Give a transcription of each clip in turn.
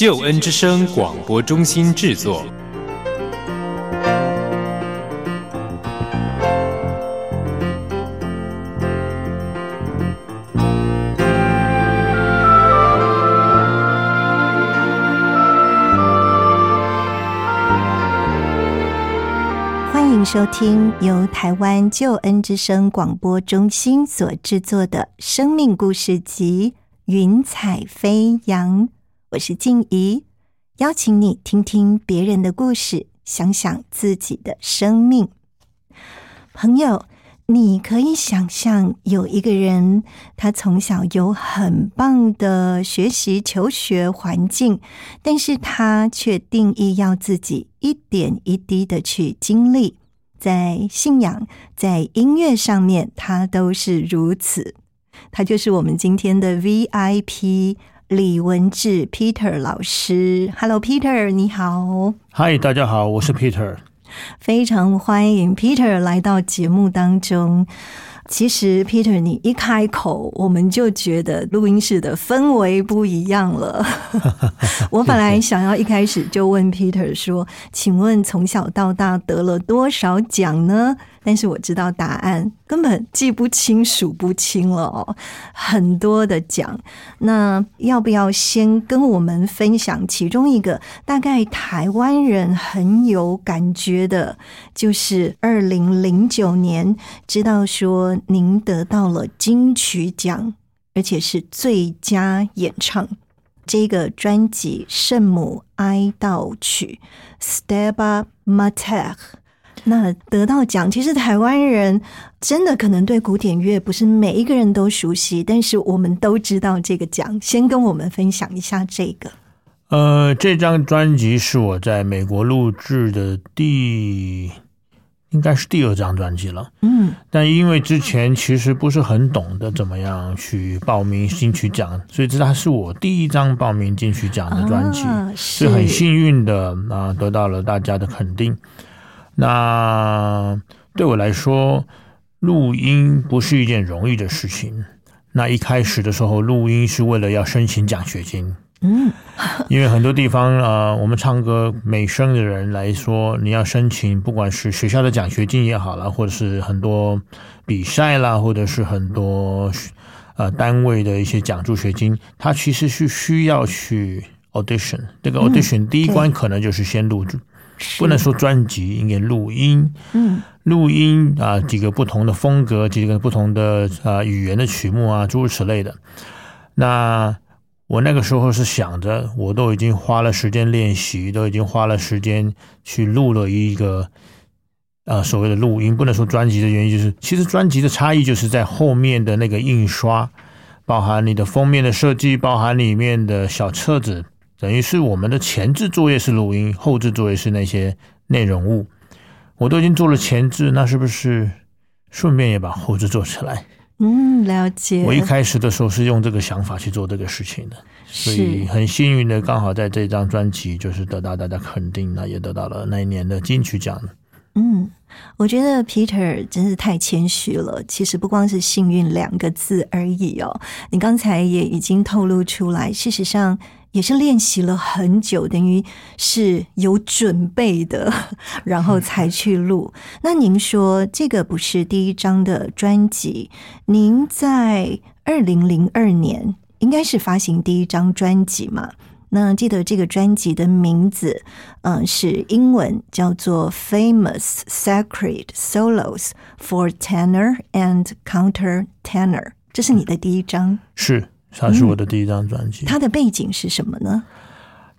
救恩之声广播中心制作。欢迎收听由台湾救恩之声广播中心所制作的生命故事集《云彩飞扬》。我是静怡，邀请你听听别人的故事，想想自己的生命。朋友，你可以想象有一个人，他从小有很棒的学习求学环境，但是他却定义要自己一点一滴的去经历，在信仰、在音乐上面，他都是如此。他就是我们今天的 VIP。李文志 Peter 老师，Hello Peter，你好。嗨，大家好，我是 Peter，非常欢迎 Peter 来到节目当中。其实 Peter，你一开口，我们就觉得录音室的氛围不一样了。我本来想要一开始就问 Peter 说：“请问从小到大得了多少奖呢？”但是我知道答案，根本记不清、数不清了哦，很多的奖。那要不要先跟我们分享其中一个？大概台湾人很有感觉的，就是二零零九年，知道说您得到了金曲奖，而且是最佳演唱。这个专辑《圣母哀悼曲》staba Mater）。那得到奖，其实台湾人真的可能对古典乐不是每一个人都熟悉，但是我们都知道这个奖。先跟我们分享一下这个。呃，这张专辑是我在美国录制的第，应该是第二张专辑了。嗯，但因为之前其实不是很懂得怎么样去报名金曲奖，所以这它是我第一张报名金曲奖的专辑，是很幸运的啊，得到了大家的肯定。那对我来说，录音不是一件容易的事情。那一开始的时候，录音是为了要申请奖学金。嗯，因为很多地方啊，我们唱歌美声的人来说，你要申请，不管是学校的奖学金也好啦，或者是很多比赛啦，或者是很多呃单位的一些奖助学金，它其实是需要去 audition。这个 audition 第一关可能就是先录。不能说专辑，应该录音。嗯，录音啊，几个不同的风格，几个不同的啊语言的曲目啊，诸如此类的。那我那个时候是想着，我都已经花了时间练习，都已经花了时间去录了一个啊所谓的录音。不能说专辑的原因，就是其实专辑的差异就是在后面的那个印刷，包含你的封面的设计，包含里面的小册子。等于是我们的前置作业是录音，后置作业是那些内容物。我都已经做了前置，那是不是顺便也把后置做起来？嗯，了解。我一开始的时候是用这个想法去做这个事情的，所以很幸运的，刚好在这张专辑就是得到大家肯定，那也得到了那一年的金曲奖。嗯，我觉得 Peter 真是太谦虚了。其实不光是幸运两个字而已哦，你刚才也已经透露出来，事实上。也是练习了很久，等于是有准备的，然后才去录。那您说这个不是第一张的专辑？您在二零零二年应该是发行第一张专辑嘛？那记得这个专辑的名字，嗯，是英文叫做《Famous Sacred Solos for Tenor and Counter Tenor》，这是你的第一张？是。它是我的第一张专辑。它的背景是什么呢？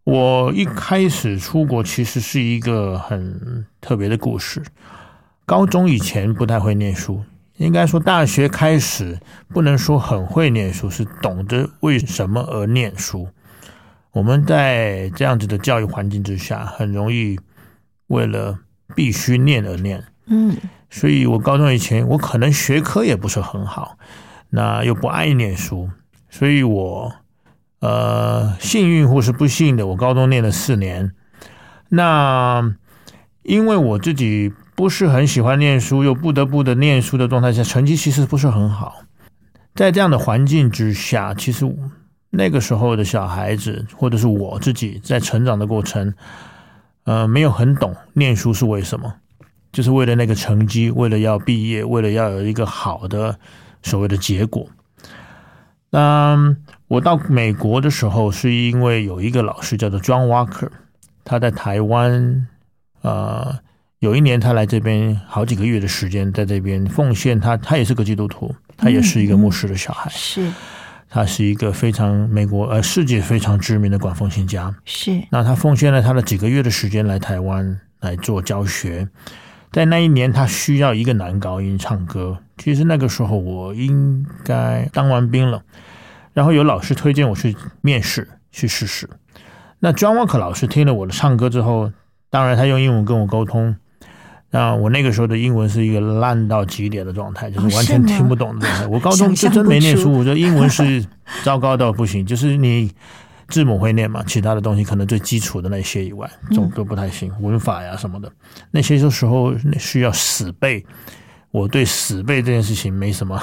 我一开始出国其实是一个很特别的故事。高中以前不太会念书，应该说大学开始不能说很会念书，是懂得为什么而念书。我们在这样子的教育环境之下，很容易为了必须念而念。嗯，所以我高中以前，我可能学科也不是很好，那又不爱念书，所以我呃幸运或是不幸的，我高中念了四年。那因为我自己不是很喜欢念书，又不得不的念书的状态下，成绩其实不是很好。在这样的环境之下，其实那个时候的小孩子，或者是我自己在成长的过程，呃，没有很懂念书是为什么，就是为了那个成绩，为了要毕业，为了要有一个好的所谓的结果。那我到美国的时候，是因为有一个老师叫做 John Walker，他在台湾，呃，有一年他来这边好几个月的时间，在这边奉献他，他也是个基督徒，他也是一个牧师的小孩，是。他是一个非常美国呃世界非常知名的管风琴家。是，那他奉献了他的几个月的时间来台湾来做教学，在那一年他需要一个男高音唱歌。其实那个时候我应该当完兵了，然后有老师推荐我去面试去试试。那 John Walker 老师听了我的唱歌之后，当然他用英文跟我沟通。那我那个时候的英文是一个烂到极点的状态，就是完全听不懂的状态。我高中就真没念书，我觉得英文是糟糕到不行，就是你字母会念嘛，其他的东西可能最基础的那些以外，都都不太行，文法呀什么的，那些时候需要死背。我对死背这件事情没什么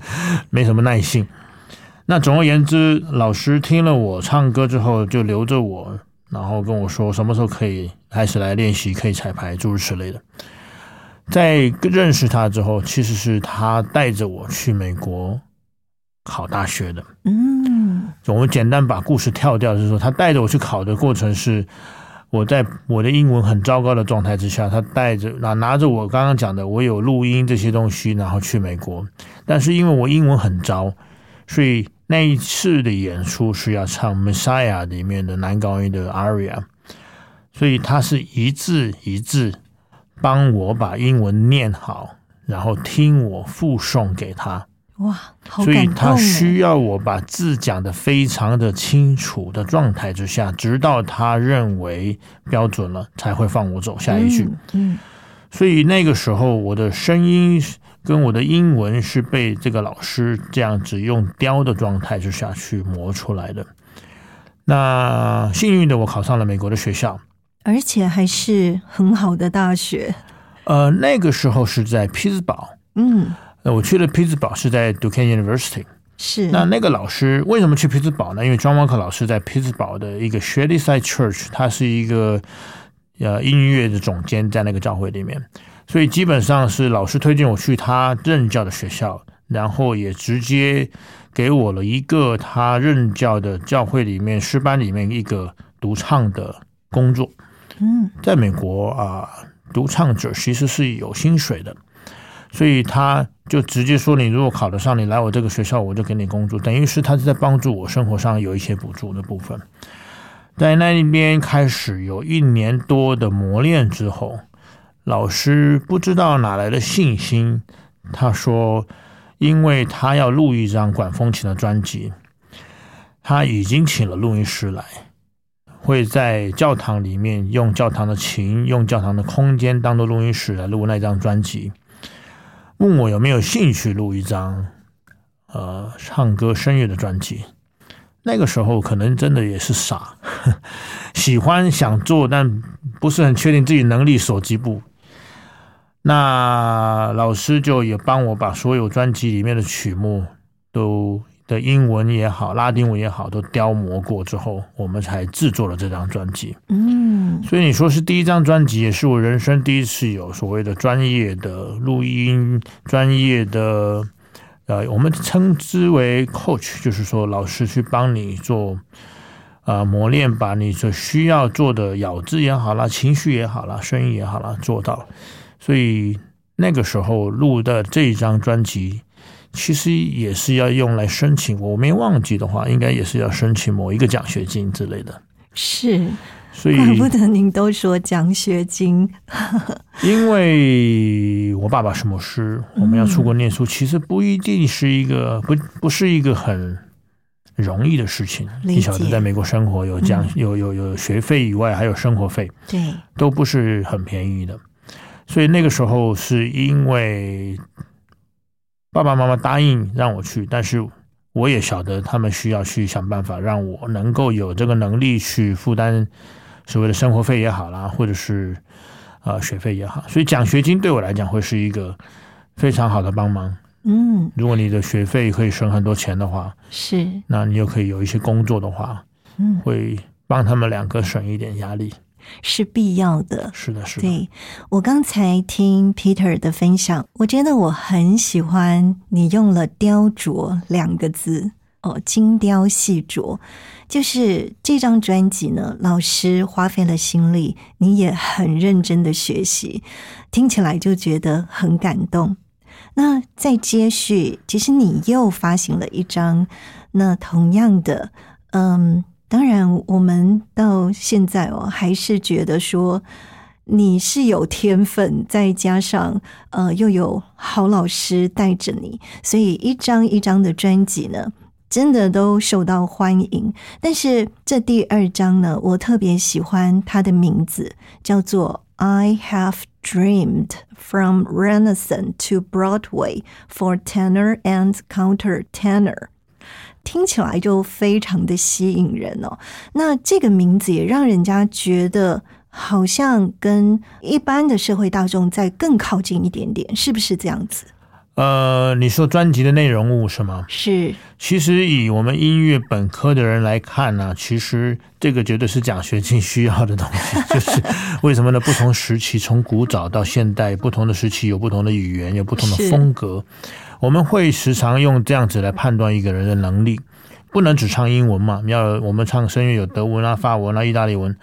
没什么耐性。那总而言之，老师听了我唱歌之后，就留着我，然后跟我说什么时候可以开始来练习，可以彩排，诸如此类的。在认识他之后，其实是他带着我去美国考大学的。嗯，我们简单把故事跳掉，就是说他带着我去考的过程是，我在我的英文很糟糕的状态之下，他带着拿拿着我刚刚讲的，我有录音这些东西，然后去美国。但是因为我英文很糟，所以那一次的演出是要唱《Messiah》里面的男高音的 aria，所以他是一字一字帮我把英文念好，然后听我附送给他。哇，好所以他需哦要我把字讲得非常的清楚的状态之下，直到他认为标准了，才会放我走下一句。嗯，所以那个时候，我的声音跟我的英文是被这个老师这样子用雕的状态之下去磨出来的。那幸运的，我考上了美国的学校。而且还是很好的大学。呃，那个时候是在匹兹堡，嗯，呃我去了匹兹堡是在 Duquesne University。是那那个老师为什么去匹兹堡呢？因为 John Walker 老师在匹兹堡的一个 Shadyside Church，他是一个呃音乐的总监，在那个教会里面，所以基本上是老师推荐我去他任教的学校，然后也直接给我了一个他任教的教会里面诗班里面一个独唱的工作。嗯，在美国啊、独唱者其实是有薪水的，所以他就直接说，你如果考得上，你来我这个学校，我就给你工作，等于是他是在帮助我生活上有一些补助的部分。在那边开始有一年多的磨练之后，老师不知道哪来的信心，他说，因为他要录一张管风琴的专辑，他已经请了录音师来。会在教堂里面用教堂的琴、用教堂的空间当做录音室来录那张专辑，问我有没有兴趣录一张呃唱歌声乐的专辑。那个时候可能真的也是傻，喜欢想做，但不是很确定自己能力所及不。那老师就也帮我把所有专辑里面的曲目都的英文也好，拉丁文也好，都雕磨过之后，我们才制作了这张专辑。嗯，所以你说是第一张专辑，也是我人生第一次有所谓的专业的录音、专业的呃，我们称之为 coach，就是说老师去帮你做呃磨练，把你所需要做的咬字也好啦、情绪也好啦、声音也好啦做到。所以那个时候录的这一张专辑，其实也是要用来申请，我没忘记的话，应该也是要申请某一个奖学金之类的。是，所以怪不得您都说奖学金。因为我爸爸是牧师，我们要出国念书，其实不一定是一个不不是一个很容易的事情。你晓得，在美国生活有奖、有有有学费以外，还有生活费，对，都不是很便宜的。所以那个时候是因为爸爸妈妈答应让我去，但是我也晓得他们需要去想办法让我能够有这个能力去负担所谓的生活费也好啦，或者是呃学费也好。所以奖学金对我来讲会是一个非常好的帮忙。嗯，如果你的学费可以省很多钱的话，是，那你又可以有一些工作的话，嗯，会帮他们两个省一点压力。是必要的。是的，是的，对我刚才听 Peter 的分享，我觉得我很喜欢你用了“雕琢”两个字哦，精雕细琢。就是这张专辑呢，老师花费了心力，你也很认真的学习，听起来就觉得很感动。那在接续，其实你又发行了一张，那同样的，嗯，当然我们到现在哦，还是觉得说你是有天分，再加上呃又有好老师带着你，所以一张一张的专辑呢，真的都受到欢迎。但是这第二张呢，我特别喜欢它的名字，叫做。I have dreamed from Renaissance to Broadway for tenor and countertenor，听起来就非常的吸引人哦。那这个名字也让人家觉得好像跟一般的社会大众再更靠近一点点，是不是这样子？呃，你说专辑的内容物是吗？是，其实以我们音乐本科的人来看呢、其实这个绝对是奖学金需要的东西。就是为什么呢？不同时期，从古早到现代，不同的时期有不同的语言，有不同的风格。我们会时常用这样子来判断一个人的能力，不能只唱英文嘛？你要我们唱声乐有德文啊、法文啊、意大利文，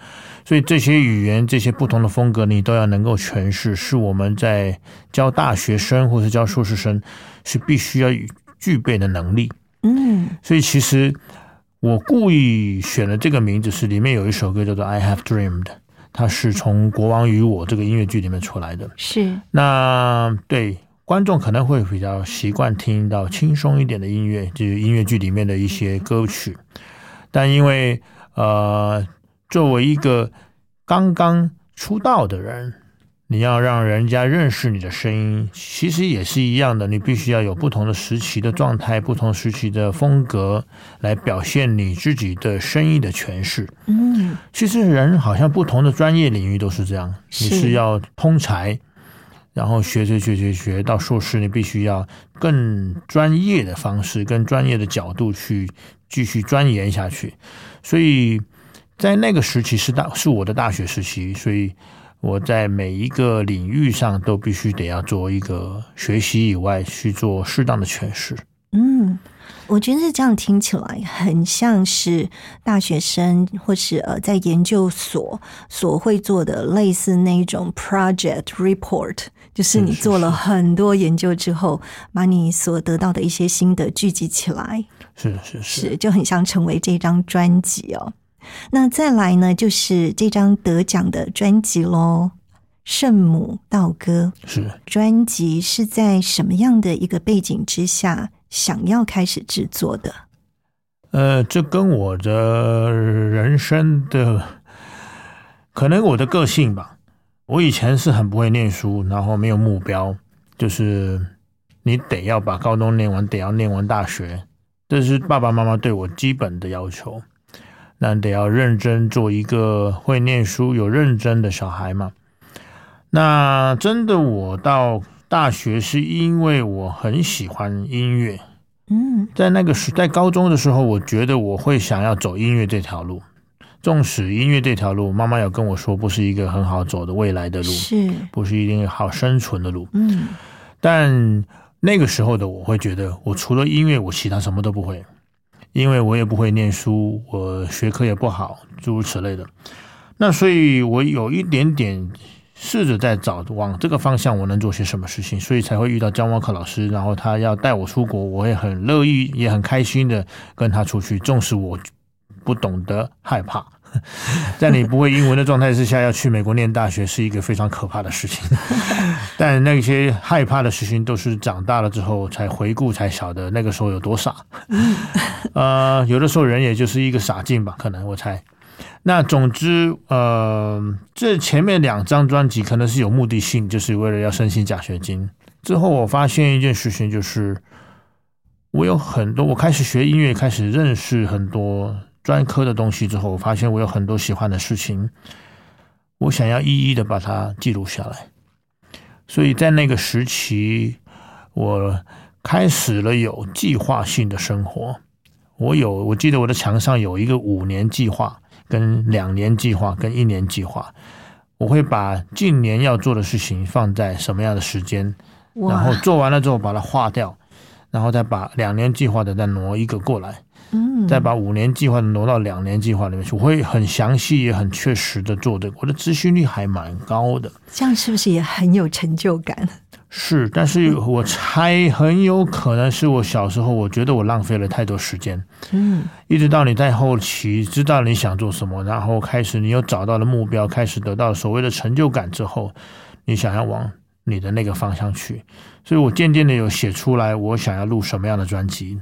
所以这些语言、这些不同的风格，你都要能够诠释，是我们在教大学生或是教硕士生是必须要具备的能力。嗯，所以其实我故意选了这个名字，是里面有一首歌叫做《I Have Dreamed》，它是从《国王与我》这个音乐剧里面出来的。是，那对观众可能会比较习惯听到轻松一点的音乐，就是音乐剧里面的一些歌曲。但因为呃，作为一个刚刚出道的人，你要让人家认识你的声音，其实也是一样的，你必须要有不同的时期的状态、不同时期的风格来表现你自己的声音的诠释。嗯，其实人好像不同的专业领域都是这样，你是是要通才，然后学学学学学到硕士，你必须要更专业的方式、更专业的角度去继续钻研下去。所以在那个时期是大是我的大学时期，所以我在每一个领域上都必须得要做一个学习以外去做适当的诠释。嗯，我觉得是这样听起来很像是大学生或是呃在研究所所会做的类似那种 project report，就是你做了很多研究之后，把你所得到的一些心得聚集起来，是是是，是就很像成为这张专辑哦。那再来呢，就是这张得奖的专辑喽，《圣母道歌》。是。专辑是在什么样的一个背景之下想要开始制作的？呃，这跟我的人生的，可能我的个性吧。我以前是很不会念书，然后没有目标，就是你得要把高中念完，得要念完大学，这是爸爸妈妈对我基本的要求。那得要认真做一个会念书、有认真的小孩嘛。那真的，我到大学是因为我很喜欢音乐，嗯，在那个时，在高中的时候，我觉得我会想要走音乐这条路。纵使音乐这条路，妈妈有跟我说，不是一个很好走的未来的路，是，不是一定好生存的路。嗯但那个时候的我会觉得，我除了音乐，我其他什么都不会，因为我也不会念书，我学科也不好，诸如此类的。那所以，我有一点点试着在找往这个方向，我能做些什么事情，所以才会遇到江沃克老师，然后他要带我出国，我会很乐意，也很开心的跟他出去，纵使我不懂得害怕。在你不会英文的状态之下要去美国念大学是一个非常可怕的事情。但那些害怕的事情都是长大了之后才回顾才晓得那个时候有多傻。呃，有的时候人也就是一个傻劲吧，可能我猜。那总之，呃，这前面两张专辑可能是有目的性，就是为了要申请奖学金。之后我发现一件事情，就是我有很多，我开始学音乐，开始认识很多专科的东西之后，我发现我有很多喜欢的事情，我想要一一的把它记录下来。所以在那个时期，我开始了有计划性的生活。我有，我记得我的墙上有一个五年计划。跟两年计划跟一年计划，我会把近年要做的事情放在什么样的时间，然后做完了之后把它划掉，然后再把两年计划的再挪一个过来，嗯，再把五年计划挪到两年计划里面去。我会很详细也很确实的做这个，我的执行率还蛮高的。这样是不是也很有成就感？是，但是我猜很有可能是我小时候，我觉得我浪费了太多时间。嗯，一直到你在后期知道你想做什么，然后开始你又找到了目标，开始得到所谓的成就感之后，你想要往你的那个方向去。所以我渐渐的有写出来，我想要录什么样的专辑。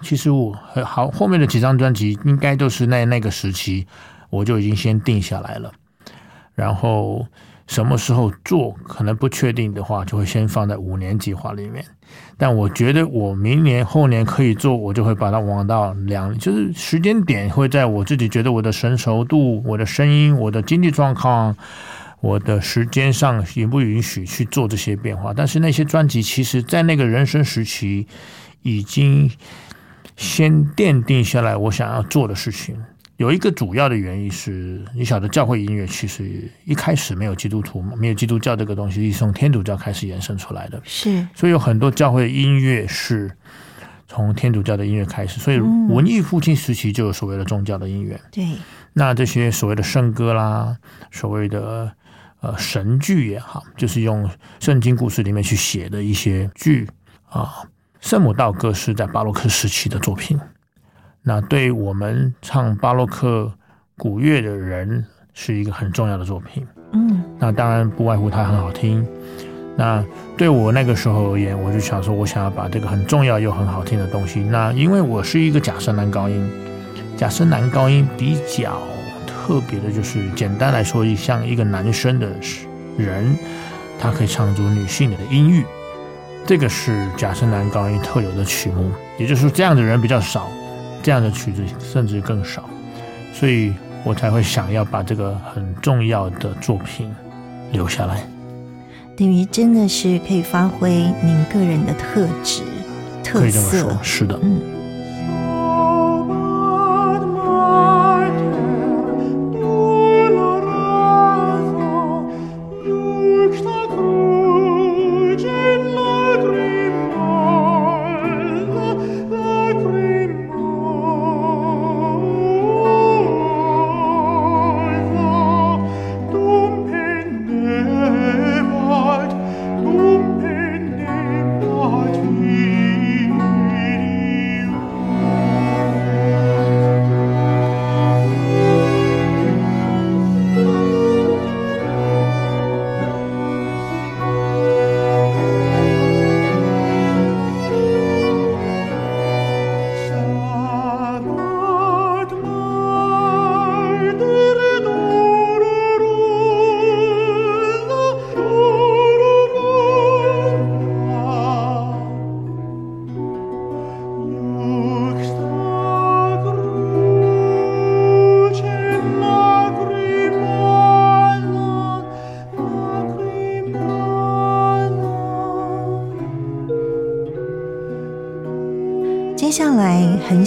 其实我好后面的几张专辑应该都是那那个时期我就已经先定下来了，然后。什么时候做可能不确定的话，就会先放在五年计划里面。但我觉得我明年后年可以做，我就会把它往到两，就是时间点会在我自己觉得我的成熟度、我的声音、我的经济状况、我的时间上允不允许去做这些变化。但是那些专辑，其实在那个人生时期已经先奠定下来我想要做的事情。有一个主要的原因是，你晓得教会音乐其实一开始没有基督徒，没有基督教这个东西，是从天主教开始延伸出来的。是，所以有很多教会音乐是从天主教的音乐开始。所以文艺复兴时期就有所谓的宗教的音乐。对，那这些所谓的圣歌啦，所谓的呃神剧也好，就是用圣经故事里面去写的一些剧啊，圣母道歌是在巴洛克时期的作品。那对我们唱巴洛克古乐的人是一个很重要的作品。嗯，那当然不外乎它很好听。那对我那个时候而言，我就想说，我想要把这个很重要又很好听的东西。那因为我是一个假声男高音，假声男高音比较特别的就是，简单来说，像一个男生的人，他可以唱出女性的音域。这个是假声男高音特有的曲目，也就是说，这样的人比较少。这样的曲子甚至更少，所以我才会想要把这个很重要的作品留下来。等于真的是可以发挥您个人的特质、特色。可以这么说，是的。嗯。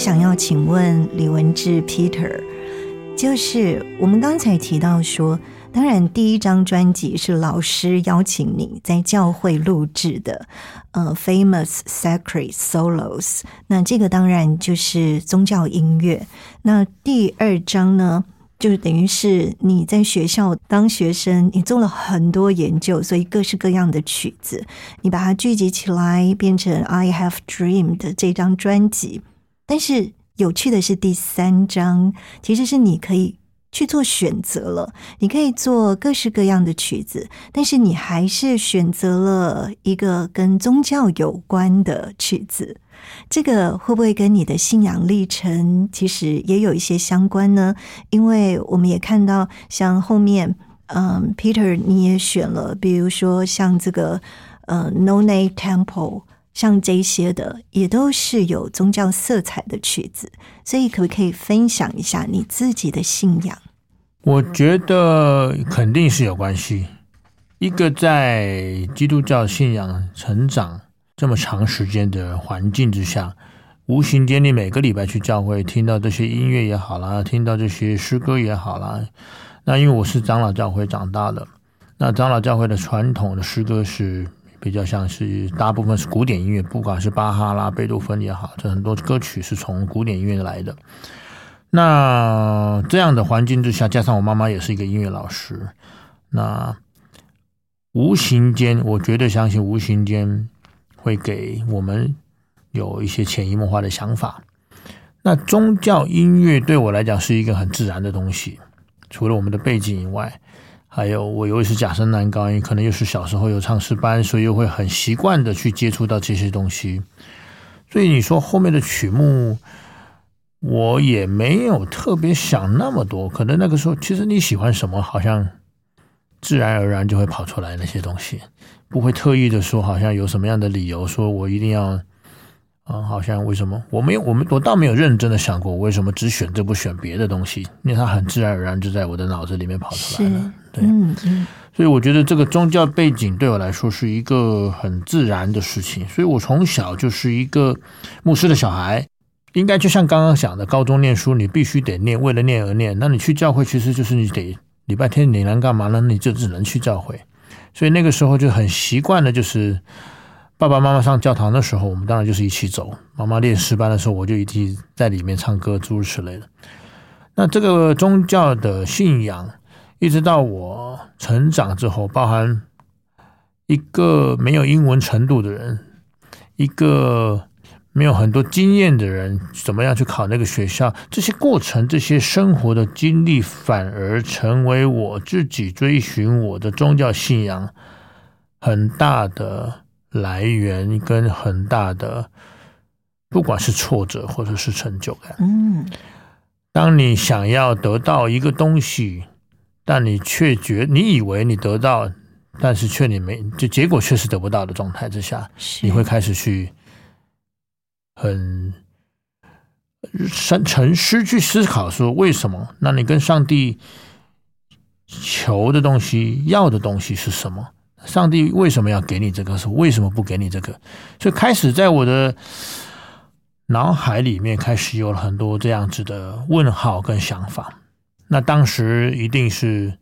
想要请问李文志 Peter，就是我们刚才提到说，当然第一张专辑是老师邀请你在教会录制的，呃，Famous Sacred Solos，那这个当然就是宗教音乐。那第二张呢？就是等于是你在学校当学生，你做了很多研究，所以各式各样的曲子，你把它聚集起来，变成《I Have Dreamed》这张专辑。但是有趣的是，第三章其实是你可以去做选择了。你可以做各式各样的曲子，但是你还是选择了一个跟宗教有关的曲子。这个会不会跟你的信仰历程其实也有一些相关呢？因为我们也看到，像后面，嗯，Peter 你也选了，比如说像这个，呃，No Name Temple，像这些的，也都是有宗教色彩的曲子。所以，可不可以分享一下你自己的信仰？我觉得肯定是有关系。一个在基督教信仰成长。这么长时间的环境之下，无形间你每个礼拜去教会，听到这些音乐也好啦，听到这些诗歌也好啦。那因为我是长老教会长大的，那长老教会的传统的诗歌是比较像是大部分是古典音乐，不管是巴哈啦、贝多芬也好，这很多歌曲是从古典音乐来的。那这样的环境之下，加上我妈妈也是一个音乐老师，那无形间，我绝对相信无形间。会给我们有一些潜移默化的想法。那宗教音乐对我来讲是一个很自然的东西，除了我们的背景以外，还有我又是假声男高音，可能又是小时候有唱诗班，所以又会很习惯的去接触到这些东西。所以你说后面的曲目，我也没有特别想那么多。可能那个时候，其实你喜欢什么，好像自然而然就会跑出来那些东西。不会特意的说，好像有什么样的理由说我一定要啊？好像为什么我没有？我们我倒没有认真的想过，我为什么只选这不选别的东西？因为它很自然而然就在我的脑子里面跑出来了。对，嗯嗯。所以我觉得这个宗教背景对我来说是一个很自然的事情。所以我从小就是一个牧师的小孩，应该就像刚刚讲的，高中念书你必须得念，为了念而念。那你去教会，其实就是你得礼拜天你能干嘛呢？你就只能去教会。所以那个时候就很习惯的，就是爸爸妈妈上教堂的时候，我们当然就是一起走。妈妈练诗班的时候，我就一起在里面唱歌，诸如此类的。那这个宗教的信仰，一直到我成长之后，包含一个没有英文程度的人，一个。没有很多经验的人，怎么样去考那个学校？这些过程、这些生活的经历，反而成为我自己追寻我的宗教信仰很大的来源，跟很大的，不管是挫折或者是成就感。嗯，当你想要得到一个东西，但你却觉你以为你得到，但是却你没，就结果确实得不到的状态之下，你会开始去。很深沉思去思考，说为什么？那你跟上帝求的东西、要的东西是什么？上帝为什么要给你这个？是为什么不给你这个？所以开始在我的脑海里面开始有了很多这样子的问号跟想法。那当时一定是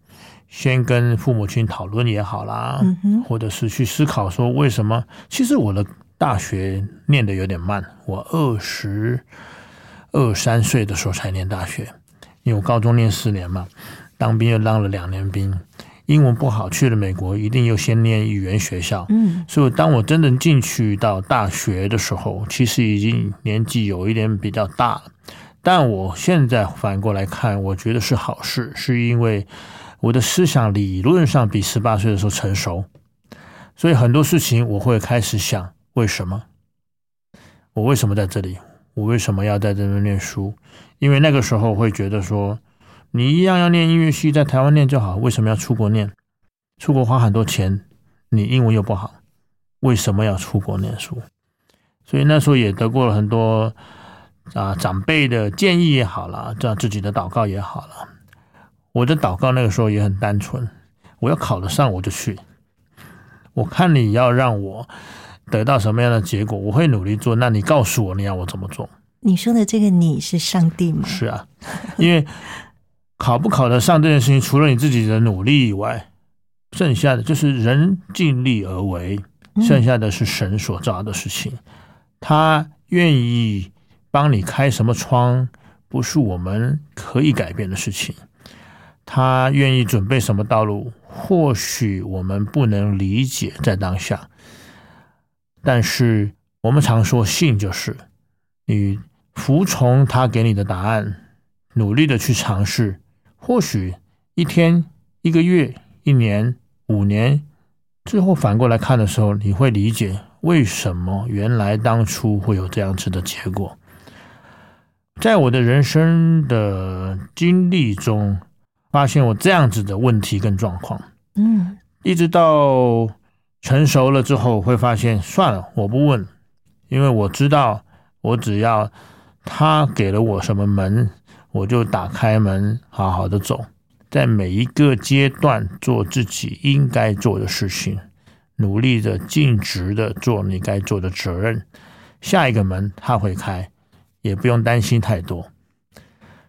先跟父母亲讨论也好啦，或者是去思考说为什么？其实我的。大学念的有点慢，我二十二三岁的时候才念大学，因为我高中念四年嘛，当兵又当了两年兵，英文不好，去了美国，一定又先念语言学校，嗯，所以当我真正进去到大学的时候，其实已经年纪有一点比较大了，但我现在反过来看，我觉得是好事，是因为我的思想理论上比十八岁的时候成熟，所以很多事情我会开始想。为什么？我为什么在这里？我为什么要在这边念书？因为那个时候会觉得说，你一样要念音乐系，在台湾念就好，为什么要出国念？出国花很多钱，你英文又不好，为什么要出国念书？所以那时候也得过了很多啊长辈的建议也好了，这样自己的祷告也好了。我的祷告那个时候也很单纯，我要考得上我就去。我看你要让我。得到什么样的结果，我会努力做。那你告诉我，你要我怎么做？你说的这个你是上帝吗？是啊，因为考不考得上这件事情，除了你自己的努力以外，剩下的就是人尽力而为，剩下的是神所造的事情。他愿意帮你开什么窗，不是我们可以改变的事情。他愿意准备什么道路，或许我们不能理解在当下。但是我们常说信就是你服从他给你的答案，努力的去尝试，或许一天、一个月、一年、五年最后反过来看的时候，你会理解为什么原来当初会有这样子的结果。在我的人生的经历中，发现我这样子的问题跟状况，嗯一直到成熟了之后，会发现算了，我不问，因为我知道，我只要他给了我什么门，我就打开门，好好的走，在每一个阶段做自己应该做的事情，努力的尽职的做你该做的责任，下一个门他会开，也不用担心太多。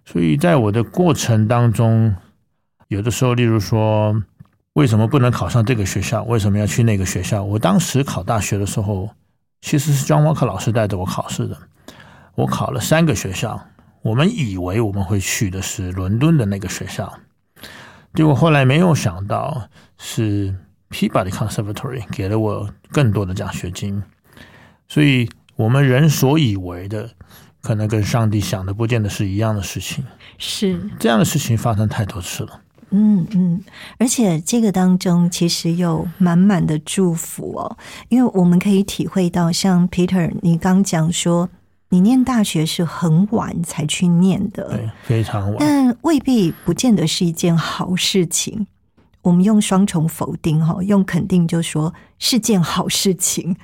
所以在我的过程当中，有的时候，例如说，为什么不能考上这个学校？为什么要去那个学校？我当时考大学的时候，其实是庄沃克老师带着我考试的。我考了三个学校，我们以为我们会去的是伦敦的那个学校，结果后来没有想到是 Peabody Conservatory 给了我更多的奖学金。所以，我们人所以为的，可能跟上帝想的不见得是一样的事情。是这样的事情发生太多次了。嗯嗯，而且这个当中其实有满满的祝福哦，因为我们可以体会到，像 Peter 你刚讲说，你念大学是很晚才去念的，对，非常晚。但未必不见得是一件好事情。我们用双重否定哈，用肯定就说是件好事情，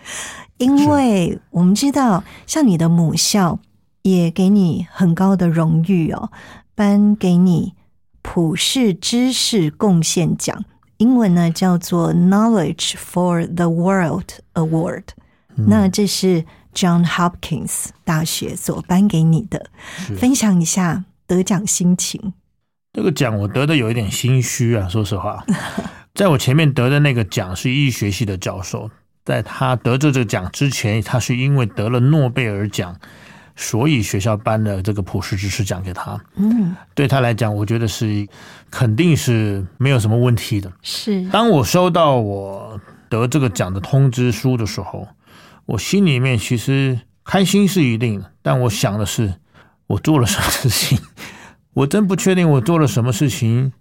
因为我们知道，像你的母校也给你很高的荣誉哦，颁给你普世知识贡献奖，英文呢叫做 Knowledge for the World Award，、那这是 John Hopkins 大学所颁给你的，分享一下得奖心情。这个奖我得的有一点心虚啊，说实话，在我前面得的那个奖是医学系的教授，在他得这个奖之前，他是因为得了诺贝尔奖，所以学校颁了这个普世知识奖给他。嗯，对他来讲，我觉得是肯定是没有什么问题的。是当我收到我得这个奖的通知书的时候，我心里面其实开心是一定的，但我想的是，我做了什么事情？我真不确定我做了什么事情，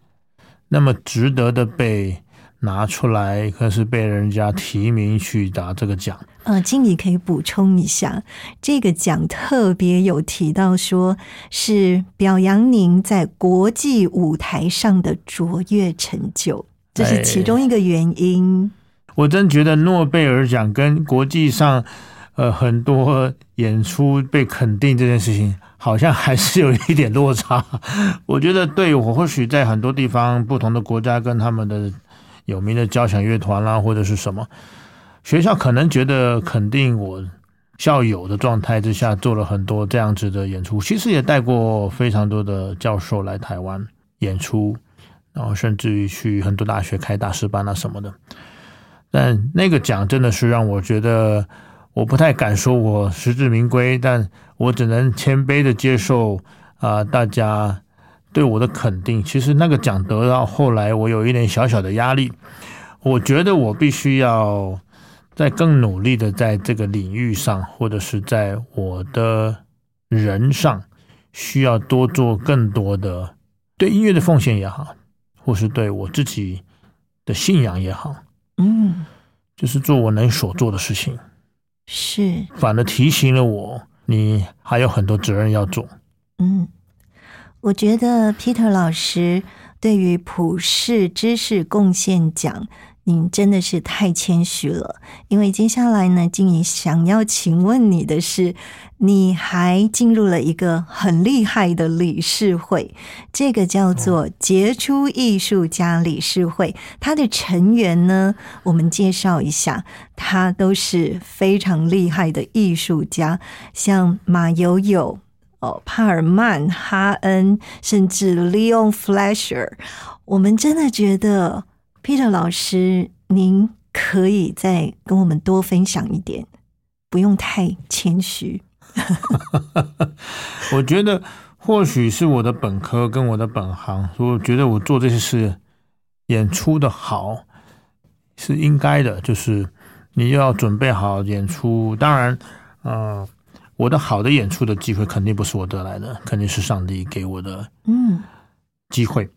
那么值得的被拿出来，可是被人家提名去拿这个奖。呃，经理可以补充一下，这个奖特别有提到说是表扬您在国际舞台上的卓越成就，这是其中一个原因。我真觉得诺贝尔奖跟国际上呃很多演出被肯定这件事情，好像还是有一点落差。我觉得对我或许在很多地方不同的国家跟他们的有名的交响乐团啦，或者是什么学校，可能觉得肯定我校友的状态之下做了很多这样子的演出。其实也带过非常多的教授来台湾演出，然后甚至于去很多大学开大师班啊什么的。但那个奖真的是让我觉得，我不太敢说我实至名归，但我只能谦卑的接受啊、大家对我的肯定。其实那个奖得到后来，我有一点小小的压力，我觉得我必须要再更努力的在这个领域上，或者是在我的人上，需要多做更多的对音乐的奉献也好，或是对我自己的信仰也好。嗯，就是做我能所做的事情，是，反而提醒了我，你还有很多责任要做。嗯，我觉得 Peter 老师对于普世知识贡献奖，您真的是太谦虚了。因为接下来呢，静怡想要请问你的是，你还进入了一个很厉害的理事会，这个叫做杰出艺术家理事会。它的成员呢，我们介绍一下，他都是非常厉害的艺术家，像马友友。哦，帕尔曼、哈恩，甚至 Leon Flasher，我们真的觉得 Peter 老师，您可以再跟我们多分享一点，不用太谦虚。我觉得或许是我的本科跟我的本行，我觉得我做这些事演出的好是应该的，就是你要准备好演出。当然，呃，我的好的演出的机会肯定不是我得来的，肯定是上帝给我的嗯机会。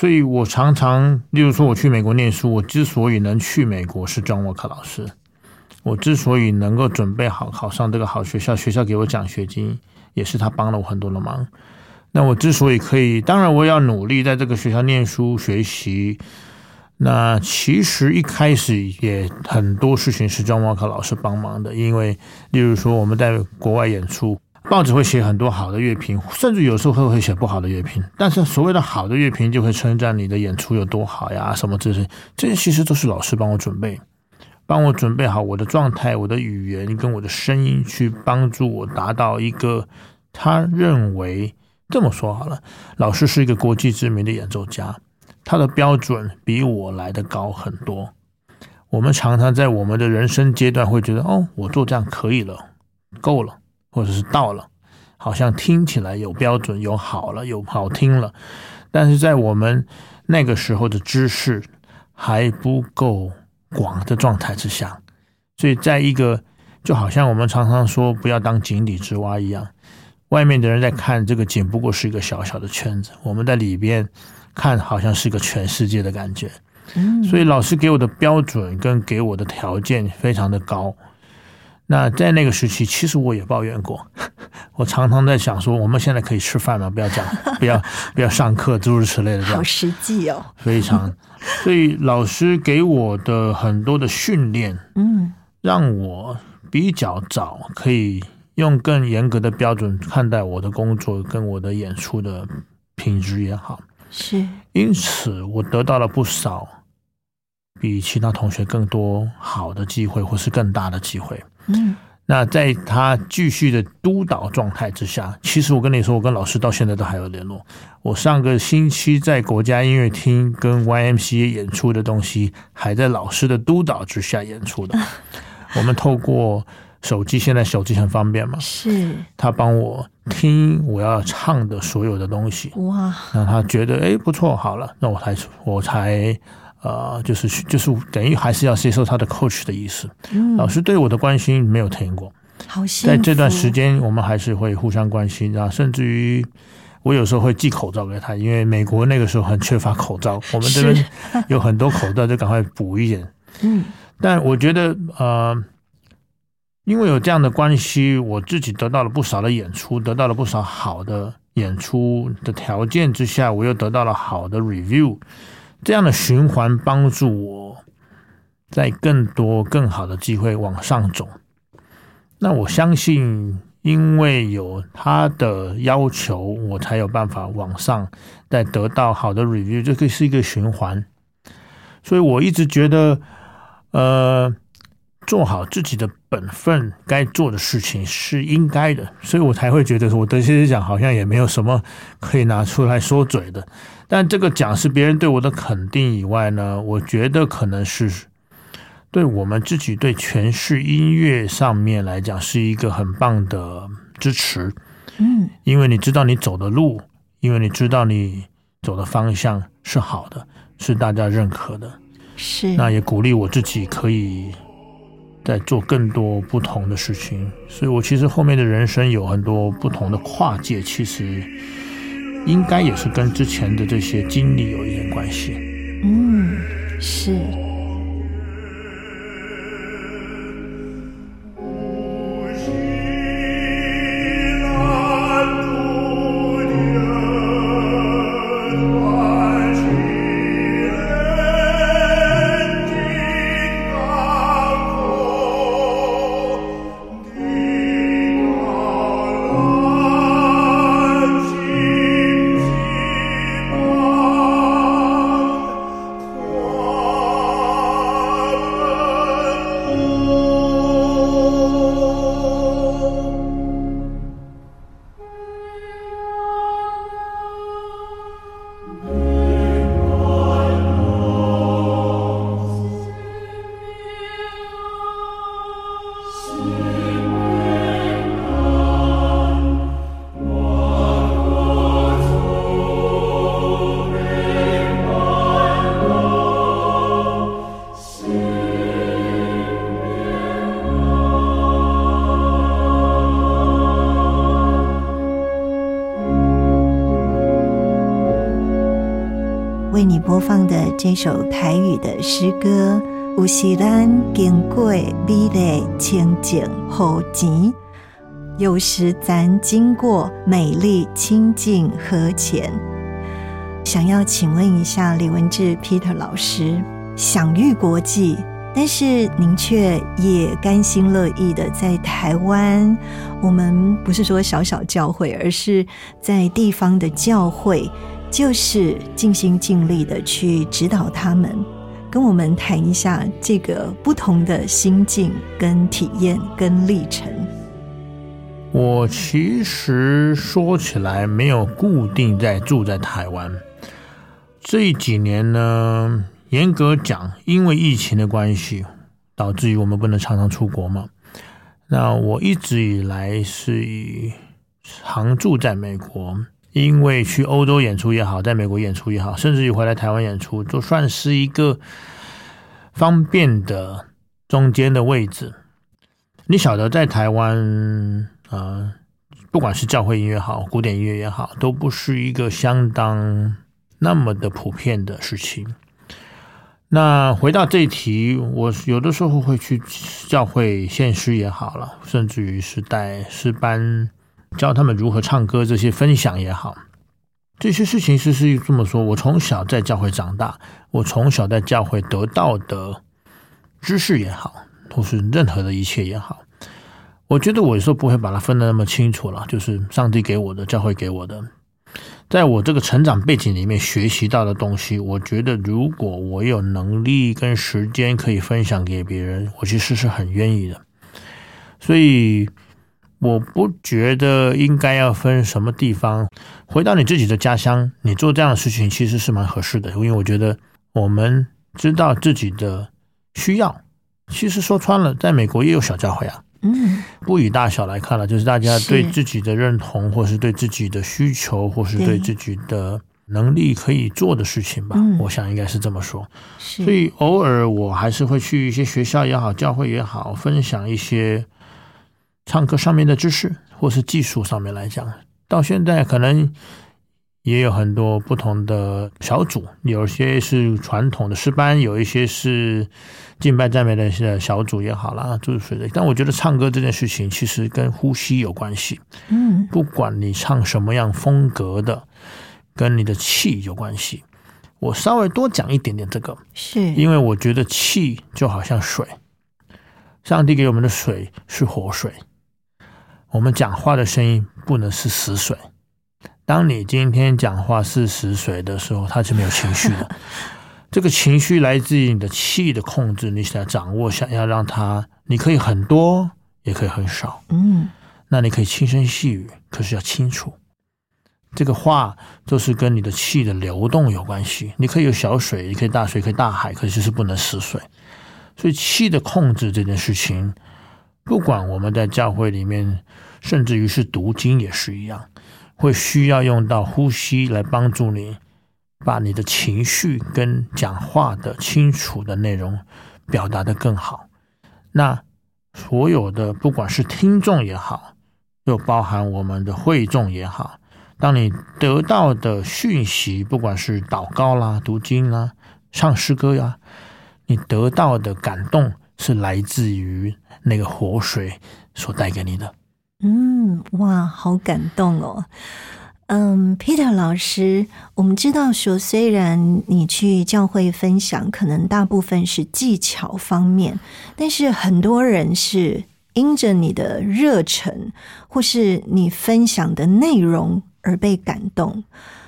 所以我常常，例如说我去美国念书，我之所以能去美国是 John Walker 老师，我之所以能够准备好考上这个好学校，学校给我奖学金，也是他帮了我很多的忙。那我之所以可以，当然我要努力在这个学校念书学习。那其实一开始也很多事情是 John Walker 老师帮忙的，因为例如说我们在国外演出。报纸会写很多好的乐评，甚至有时候会会写不好的乐评。但是所谓的好的乐评，就会称赞你的演出有多好呀，什么这些，这些其实都是老师帮我准备，帮我准备好我的状态、我的语言跟我的声音，去帮助我达到一个他认为这么说好了。老师是一个国际知名的演奏家，他的标准比我来的高很多。我们常常在我们的人生阶段会觉得，哦，我做这样可以了，够了。或者是到了，好像听起来有标准，有好了，有好听了，但是在我们那个时候的知识还不够广的状态之下，所以在一个就好像我们常常说不要当井底之蛙一样，外面的人在看这个井不过是一个小小的圈子，我们在里边看好像是个全世界的感觉。嗯，所以老师给我的标准跟给我的条件非常的高。那在那个时期，其实我也抱怨过。我常常在想说，我们现在可以吃饭了？不要讲，不要不要上课，诸如此类的。这样好实际哦，非常。所以老师给我的很多的训练，嗯，让我比较早可以用更严格的标准看待我的工作跟我的演出的品质也好。是。因此，我得到了不少比其他同学更多好的机会，或是更大的机会。嗯，那在他继续的督导状态之下，其实我跟你说，我跟老师到现在都还有联络。我上个星期在国家音乐厅跟 YMCA 演出的东西，还在老师的督导之下演出的。我们透过手机，现在手机很方便嘛，是他帮我听我要唱的所有的东西。哇，让他觉得哎不错，好了，那我才我才。呃，就是就是等于还是要接受他的 coach 的意思。老师对我的关心没有停过。好，在这段时间，我们还是会互相关心啊，甚至于我有时候会寄口罩给他，因为美国那个时候很缺乏口罩，我们这边有很多口罩，就赶快补一点。嗯，但我觉得呃，因为有这样的关系，我自己得到了不少的演出，得到了不少好的演出的条件之下，我又得到了好的 review。这样的循环帮助我在更多更好的机会往上走。那我相信，因为有他的要求，我才有办法往上再得到好的 review，这个是一个循环。所以我一直觉得，呃，做好自己的本分，该做的事情是应该的，所以我才会觉得我得些奖好像也没有什么可以拿出来说嘴的。但这个奖是别人对我的肯定以外呢，我觉得可能是对我们自己对诠释音乐上面来讲是一个很棒的支持。嗯，因为你知道你走的路，因为你知道你走的方向是好的，是大家认可的。是，那也鼓励我自己可以在做更多不同的事情。所以我其实后面的人生有很多不同的跨界，其实。应该也是跟之前的这些经历有一点关系。嗯，是。播放的这首台语的诗歌，有时咱经过美丽清净河前，有时咱经过美丽清净河前。想要请问一下李文志 Peter 老师，享誉国际。但是您却也甘心乐意的在台湾，我们不是说小小教会，而是在地方的教会，就是尽心尽力的去指导他们，跟我们谈一下这个不同的心境、跟体验、跟历程。我其实说起来没有固定在住在台湾，这几年呢。严格讲，因为疫情的关系，导致于我们不能常常出国嘛。那我一直以来是以常住在美国，因为去欧洲演出也好，在美国演出也好，甚至于回来台湾演出，都算是一个方便的中间的位置。你晓得，在台湾啊，不管是教会音乐好，古典音乐也好，都不是一个相当那么的普遍的事情。那回到这一题，我有的时候会去教会献诗也好了，甚至于是带诗班教他们如何唱歌，这些分享也好，这些事情是是这么说。我从小在教会长大，我从小在教会得到的知识也好，或是任何的一切也好，我觉得我有时候不会把它分得那么清楚了，就是上帝给我的，教会给我的。在我这个成长背景里面学习到的东西，我觉得如果我有能力跟时间可以分享给别人，我其实是很愿意的。所以我不觉得应该要分什么地方。回到你自己的家乡，你做这样的事情其实是蛮合适的，因为我觉得我们知道自己的需要。其实说穿了，在美国也有小教会啊。嗯，不以大小来看了，就是大家对自己的认同，或是对自己的需求，或是对自己的能力可以做的事情吧。我想应该是这么说。所以偶尔我还是会去一些学校也好，教会也好，分享一些唱歌上面的知识，或是技术上面来讲。到现在可能。也有很多不同的小组，有些是传统的诗班，有一些是敬拜赞美的小组也好啦，诸如此类。但我觉得唱歌这件事情其实跟呼吸有关系。嗯，不管你唱什么样风格的，跟你的气有关系。我稍微多讲一点点这个，是因为我觉得气就好像水，上帝给我们的水是活水，我们讲话的声音不能是死水。当你今天讲话是死水的时候，它是没有情绪的。这个情绪来自于你的气的控制，你想掌握，想要让它，你可以很多，也可以很少。嗯，那你可以轻声细语，可是要清楚。这个话就是跟你的气的流动有关系。你可以有小水，也可以大水，可以大海，可是就是不能死水。所以气的控制这件事情，不管我们在教会里面，甚至于是读经也是一样。会需要用到呼吸来帮助你，把你的情绪跟讲话的清楚的内容表达的更好。那所有的不管是听众也好，又包含我们的会众也好，当你得到的讯息，不管是祷告啦、读经啦、唱诗歌呀，你得到的感动是来自于那个活水所带给你的。嗯，哇，好感动哦。嗯，Peter 老师，我们知道说，虽然你去教会分享，可能大部分是技巧方面，但是很多人是因着你的热忱或是你分享的内容而被感动。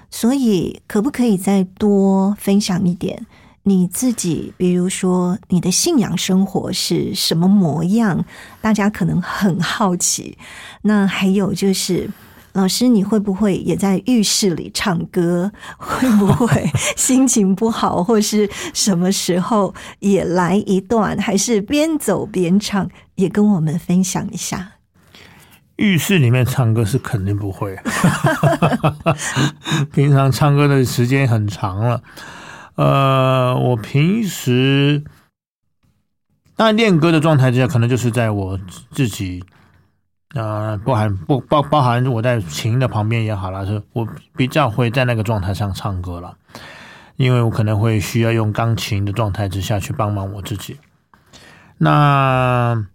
所以，可不可以再多分享一点？你自己，比如说你的信仰生活是什么模样？大家可能很好奇。那还有就是，老师你会不会也在浴室里唱歌？会不会心情不好，或是什么时候也来一段？还是边走边唱？也跟我们分享一下。浴室里面唱歌是肯定不会，平常唱歌的时间很长了。呃，我平时那练歌的状态之下，可能就是在我自己，呃，包含不包包含我在琴的旁边也好了，是我比较会在那个状态上唱歌了。因为我可能会需要用钢琴的状态之下去帮忙我自己。那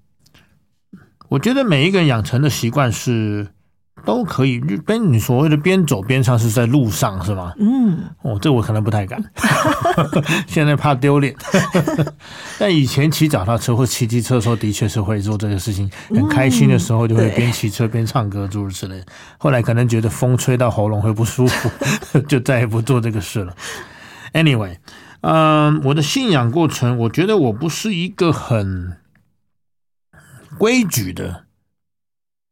我觉得每一个人养成的习惯是都可以边你所谓的边走边唱是在路上是吗？嗯，哦，这我可能不太敢，现在怕丢脸。但以前骑脚踏车或骑机车的时候，的确是会做这个事情，很开心的时候就会边骑车边唱歌，诸如此类。后来可能觉得风吹到喉咙会不舒服，就再也不做这个事了。Anyway，嗯，我的信仰过程，我觉得我不是一个很规矩的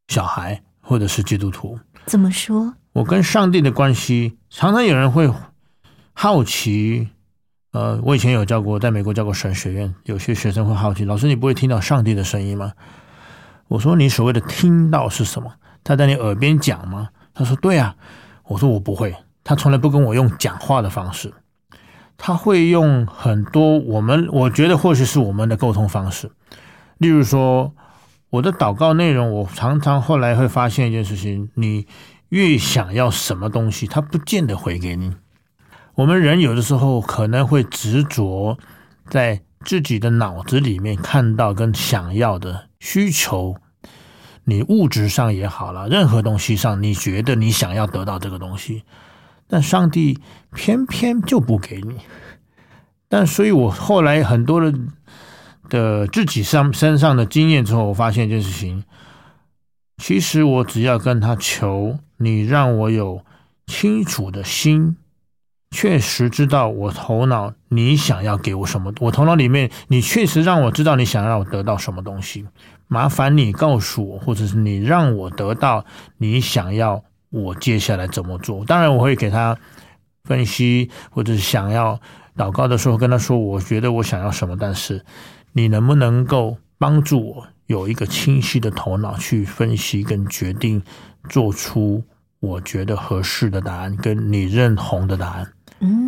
小孩，或者是基督徒。怎么说？我跟上帝的关系，常常有人会好奇。呃，我以前有教过，在美国教过神学院，有些学生会好奇，老师，你不会听到上帝的声音吗？我说，你所谓的听到是什么？他在你耳边讲吗？他说，对啊。我说，我不会，他从来不跟我用讲话的方式，他会用很多我们我觉得或许是我们的沟通方式，例如说，我的祷告内容，我常常后来会发现一件事情，你越想要什么东西，他不见得回给你。我们人有的时候可能会执着在自己的脑子里面看到跟想要的需求，你物质上也好了，任何东西上，你觉得你想要得到这个东西，但上帝偏偏就不给你。但所以，我后来很多的的自己上身上的经验之后，我发现一件事情，其实我只要跟他求，你让我有清楚的心。确实知道我头脑你想要给我什么，我头脑里面你确实让我知道你想让我得到什么东西，麻烦你告诉我，或者是你让我得到你想要我接下来怎么做。当然我会给他分析，或者是想要祷告的时候跟他说，我觉得我想要什么，但是你能不能够帮助我有一个清晰的头脑去分析跟决定，做出我觉得合适的答案，跟你认同的答案。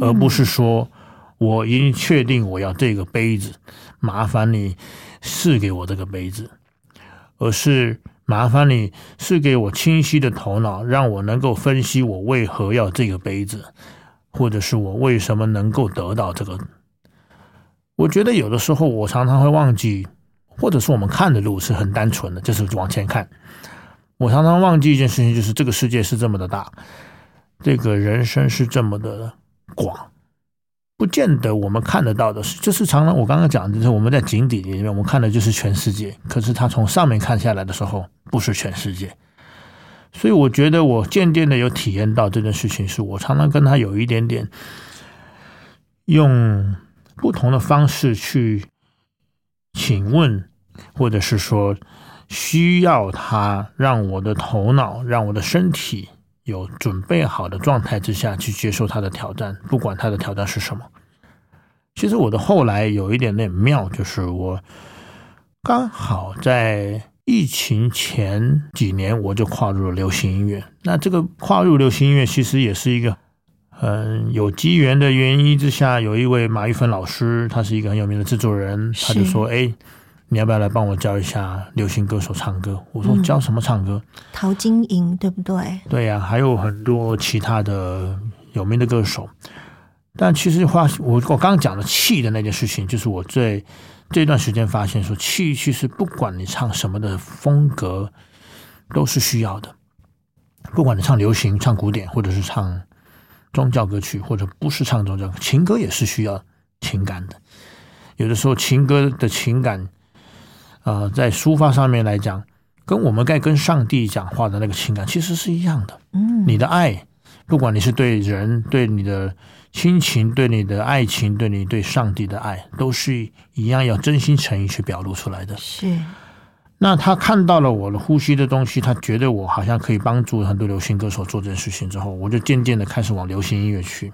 而不是说我已经确定我要这个杯子，麻烦你试给我这个杯子，而是麻烦你试给我清晰的头脑，让我能够分析我为何要这个杯子，或者是我为什么能够得到这个。我觉得有的时候我常常会忘记，或者是我们看的路是很单纯的，就是往前看。我常常忘记一件事情，就是这个世界是这么的大，这个人生是这么的。广，不见得我们看得到的是，就是常常我刚刚讲的，就是我们在井底里面，我们看的就是全世界。可是他从上面看下来的时候，不是全世界。所以我觉得我渐渐的有体验到这件事情，是我常常跟他有一点点用不同的方式去请问，或者是说需要他让我的头脑，让我的身体。有准备好的状态之下去接受他的挑战，不管他的挑战是什么。其实我的后来有一点点妙，就是我刚好在疫情前几年我就跨入了流行音乐。那这个跨入流行音乐其实也是一个嗯有机缘的原因之下，有一位马玉芬老师，他是一个很有名的制作人，他就说：“哎。”你要不要来帮我教一下流行歌手唱歌？我说教什么唱歌？陶晶莹对不对？对呀，还有很多其他的有名的歌手。但其实话，我我刚刚讲的气的那件事情，就是我最这段时间发现说，气其实不管你唱什么的风格，都是需要的。不管你唱流行、唱古典，或者是唱宗教歌曲，或者不是唱宗教情歌，也是需要情感的。有的时候情歌的情感。呃，在抒发上面来讲，跟我们该跟上帝讲话的那个情感其实是一样的。嗯，你的爱，不管你是对人、对你的亲情、对你的爱情、对你对上帝的爱，都是一样要真心诚意去表露出来的。是。那他看到了我的呼吸的东西，他觉得我好像可以帮助很多流行歌手做这件事情之后，我就渐渐的开始往流行音乐去。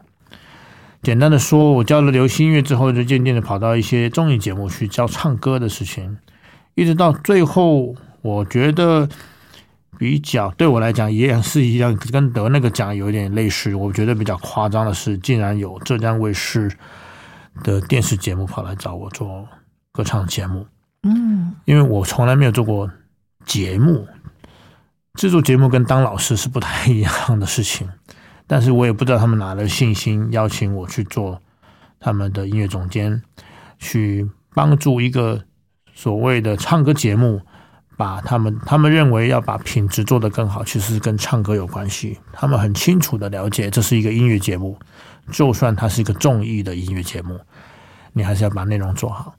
简单的说，我教了流行音乐之后，就渐渐的跑到一些综艺节目去教唱歌的事情。一直到最后，我觉得比较对我来讲也是一样，跟得那个奖有点类似。我觉得比较夸张的是，竟然有浙江卫视的电视节目跑来找我做歌唱节目。嗯，因为我从来没有做过节目，制作节目跟当老师是不太一样的事情。但是我也不知道他们哪来的信心邀请我去做他们的音乐总监，去帮助一个所谓的唱歌节目，把他们他们认为要把品质做得更好，其实是跟唱歌有关系。他们很清楚的了解，这是一个音乐节目，就算它是一个综艺的音乐节目，你还是要把内容做好。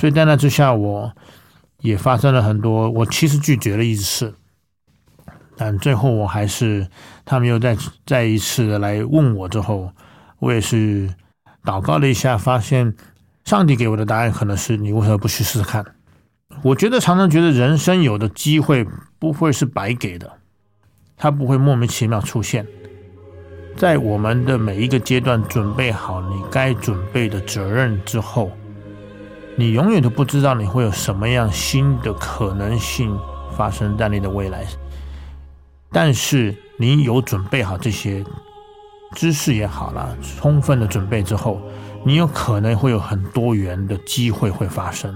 所以在那之下，我也发生了很多，我其实拒绝了一次。但最后我还是，他们又再再一次的来问我之后，我也是祷告了一下，发现上帝给我的答案可能是你为什么不去试试看？我觉得常常觉得人生有的机会不会是白给的，它不会莫名其妙出现，在我们的每一个阶段准备好你该准备的责任之后，你永远都不知道你会有什么样新的可能性发生在你的未来。但是你有准备好这些知识也好了，充分的准备之后，你有可能会有很多元的机会会发生。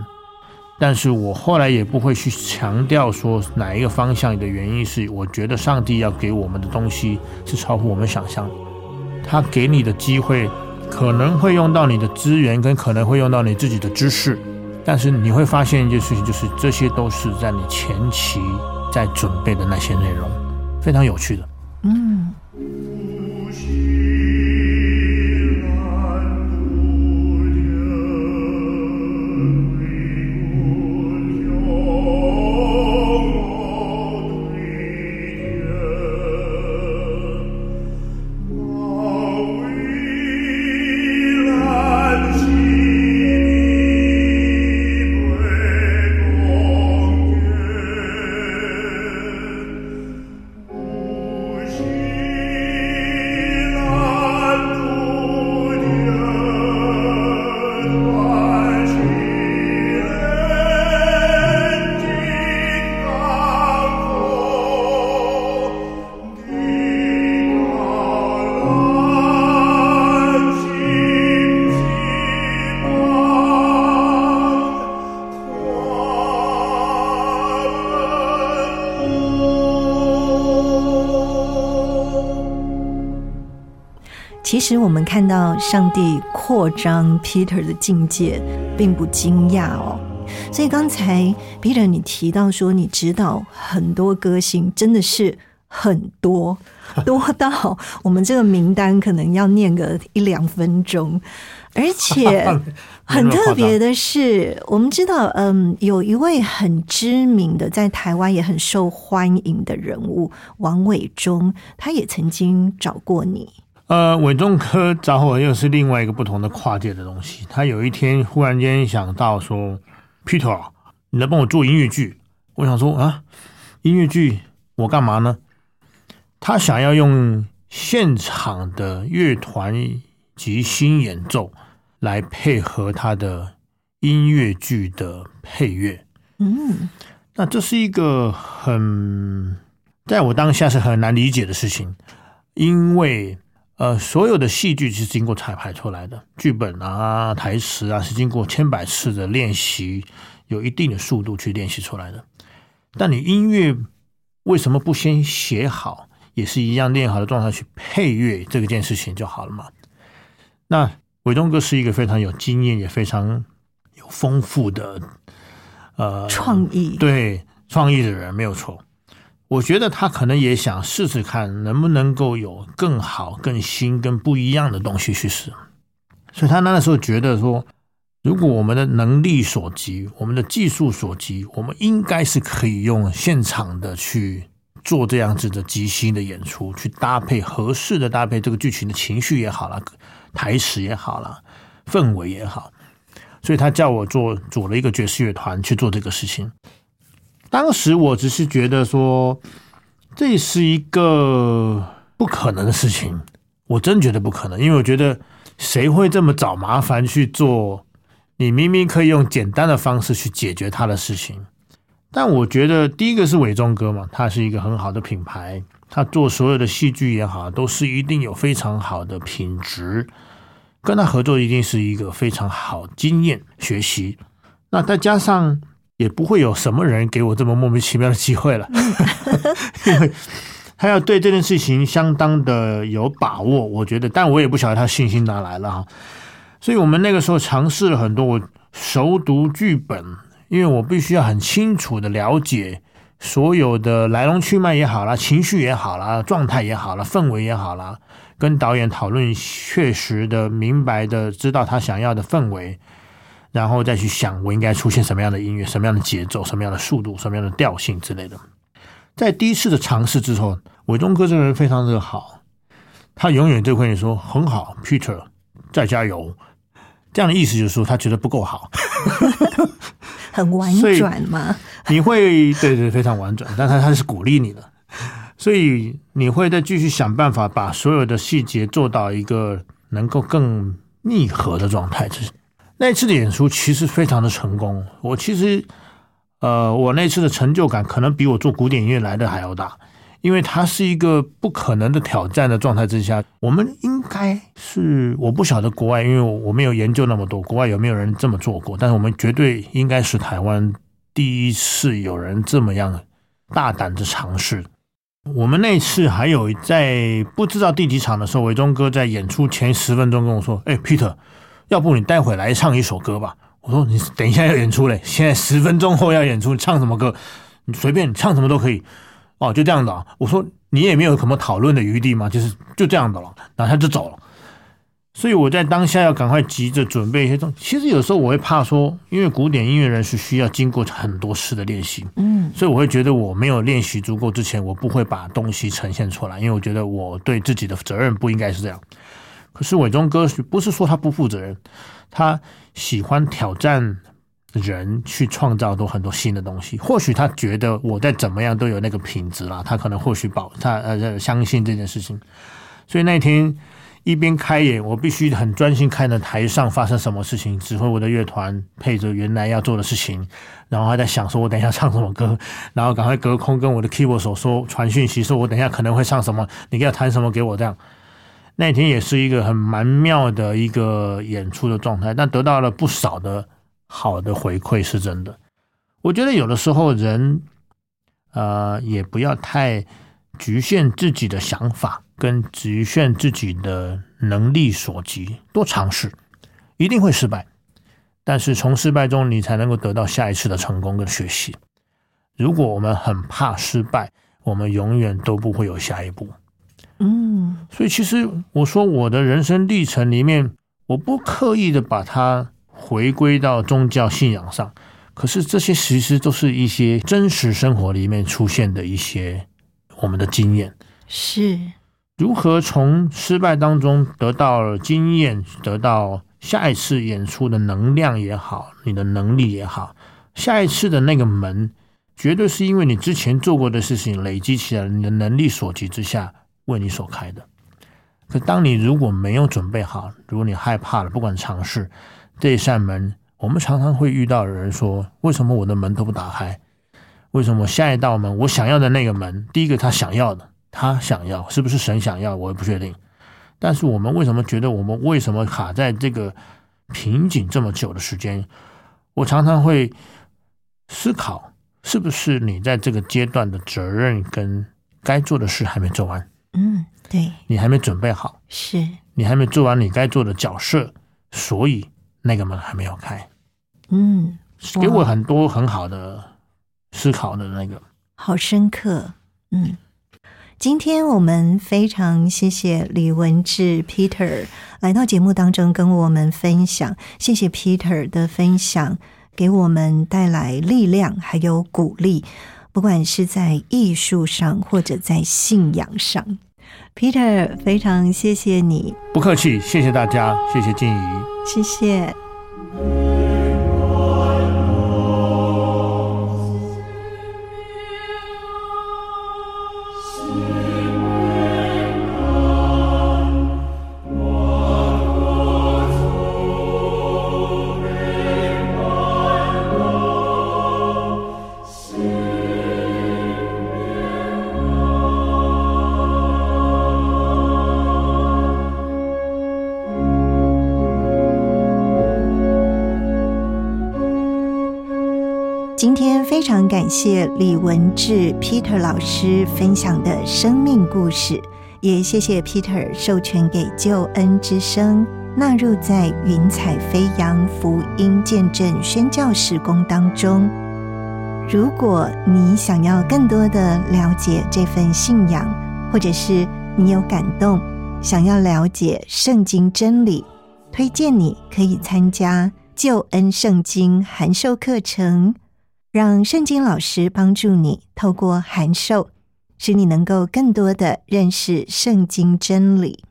但是我后来也不会去强调说哪一个方向的原因是，我觉得上帝要给我们的东西是超乎我们想象，他给你的机会可能会用到你的资源，跟可能会用到你自己的知识，但是你会发现一件事情，就是这些都是在你前期在准备的那些内容。非常有趣的，嗯。其实我们看到上帝扩张 Peter 的境界，并不惊讶哦。所以刚才 Peter 你提到说，你知道很多歌星真的是很多，多到我们这个名单可能要念个一两分钟。而且 很特别的是，我们知道，嗯，有一位很知名的在台湾也很受欢迎的人物王伟忠，他也曾经找过你。呃，伟忠科找我又是另外一个不同的跨界的东西。他有一天忽然间想到说：“Peter，你来帮我做音乐剧。”我想说啊，音乐剧我干嘛呢？他想要用现场的乐团即兴演奏来配合他的音乐剧的配乐。嗯，那这是一个很在我当下是很难理解的事情，因为。呃，所有的戏剧是经过彩排出来的，剧本啊、台词啊，是经过千百次的练习，有一定的速度去练习出来的。但你音乐为什么不先写好，也是一样练好的状态去配乐这个件事情就好了嘛？那伟东哥是一个非常有经验，也非常有丰富的呃创意，对创意的人没有错。我觉得他可能也想试试看，能不能够有更好、更新、更不一样的东西去试。所以他那个时候觉得说，如果我们的能力所及，我们的技术所及，我们应该是可以用现场的去做这样子的即兴的演出，去搭配合适的搭配这个剧情的情绪也好了，台词也好了，氛围也好。所以他叫我做组了一个爵士乐团去做这个事情。当时我只是觉得说，这是一个不可能的事情，我真觉得不可能，因为我觉得谁会这么找麻烦去做？你明明可以用简单的方式去解决他的事情。但我觉得第一个是伟忠哥嘛，他是一个很好的品牌，他做所有的戏剧也好，都是一定有非常好的品质，跟他合作一定是一个非常好经验学习。那再加上。也不会有什么人给我这么莫名其妙的机会了，因为他要对这件事情相当的有把握，我觉得，但我也不晓得他信心哪来了哈。所以我们那个时候尝试了很多，我熟读剧本，因为我必须要很清楚的了解所有的来龙去脉也好啦，情绪也好啦，状态也好啦，氛围也好啦，跟导演讨论，确实的明白的知道他想要的氛围，然后再去想我应该出现什么样的音乐，什么样的节奏，什么样的速度，什么样的调性之类的。在第一次的尝试之后，伟忠哥这个人非常的好，他永远就会你说很好，Peter，再加油。这样的意思就是说他觉得不够好，很婉转嘛。你会对对非常婉转，但他他是鼓励你的，所以你会再继续想办法把所有的细节做到一个能够更密合的状态。就是那次的演出其实非常的成功，我其实。呃，我那次的成就感可能比我做古典音乐来的还要大，因为它是一个不可能的挑战的状态之下，我们应该是我不晓得国外，因为我没有研究那么多，国外有没有人这么做过？但是我们绝对应该是台湾第一次有人这么样大胆的尝试。我们那次还有在不知道第几场的时候，伟忠哥在演出前十分钟跟我说：“哎，Peter，要不你待会来唱一首歌吧。”我说你等一下要演出嘞，现在十分钟后要演出，你唱什么歌？你随便唱什么都可以哦，就这样的啊。我说你也没有什么讨论的余地吗？就是就这样的了，然后他就走了。所以我在当下要赶快急着准备一些东西。其实有时候我会怕说，因为古典音乐人是需要经过很多次的练习，嗯，所以我会觉得我没有练习足够之前，我不会把东西呈现出来，因为我觉得我对自己的责任不应该是这样。可是伟忠哥不是说他不负责任，他。喜欢挑战人去创造多很多新的东西，或许他觉得我在怎么样都有那个品质啦，他可能或许保他呃相信这件事情，所以那天一边开演，我必须很专心看着台上发生什么事情，指挥我的乐团配着原来要做的事情，然后还在想说我等一下唱什么歌，然后赶快隔空跟我的 keyboard 手说传讯息，说我等一下可能会唱什么，你要弹什么给我这样。那天也是一个很蛮妙的一个演出的状态，但得到了不少的好的回馈，是真的。我觉得有的时候人，呃，也不要太局限自己的想法，跟局限自己的能力所及，多尝试，一定会失败，但是从失败中你才能够得到下一次的成功跟学习。如果我们很怕失败，我们永远都不会有下一步。嗯，所以其实我说我的人生历程里面，我不刻意的把它回归到宗教信仰上，可是这些其实都是一些真实生活里面出现的一些我们的经验。是如何从失败当中得到经验，得到下一次演出的能量也好，你的能力也好，下一次的那个门，绝对是因为你之前做过的事情累积起来，你的能力所及之下。为你所开的，可当你如果没有准备好，如果你害怕了，不管尝试这扇门，我们常常会遇到人说：“为什么我的门都不打开？为什么下一道门我想要的那个门，第一个他想要的，他想要是不是神想要，我也不确定。但是我们为什么觉得我们为什么卡在这个瓶颈这么久的时间？我常常会思考，是不是你在这个阶段的责任跟该做的事还没做完？”嗯，对，你还没准备好，是你还没做完你该做的角色，所以那个门还没有开。嗯，给我很多很好的思考的那个，好深刻。嗯，今天我们非常谢谢李文志 Peter 来到节目当中跟我们分享，谢谢 Peter 的分享，给我们带来力量还有鼓励。不管是在艺术上，或者在信仰上，Peter，非常谢谢你。不客气，谢谢大家，谢谢静怡，谢谢。今天非常感谢李文志 Peter 老师分享的生命故事，也谢谢 Peter 授权给救恩之声纳入在云彩飞扬福音见证宣教事工当中。如果你想要更多的了解这份信仰，或者是你有感动，想要了解圣经真理，推荐你可以参加救恩圣经函授课程，让圣经老师帮助你透过函授，使你能够更多的认识圣经真理。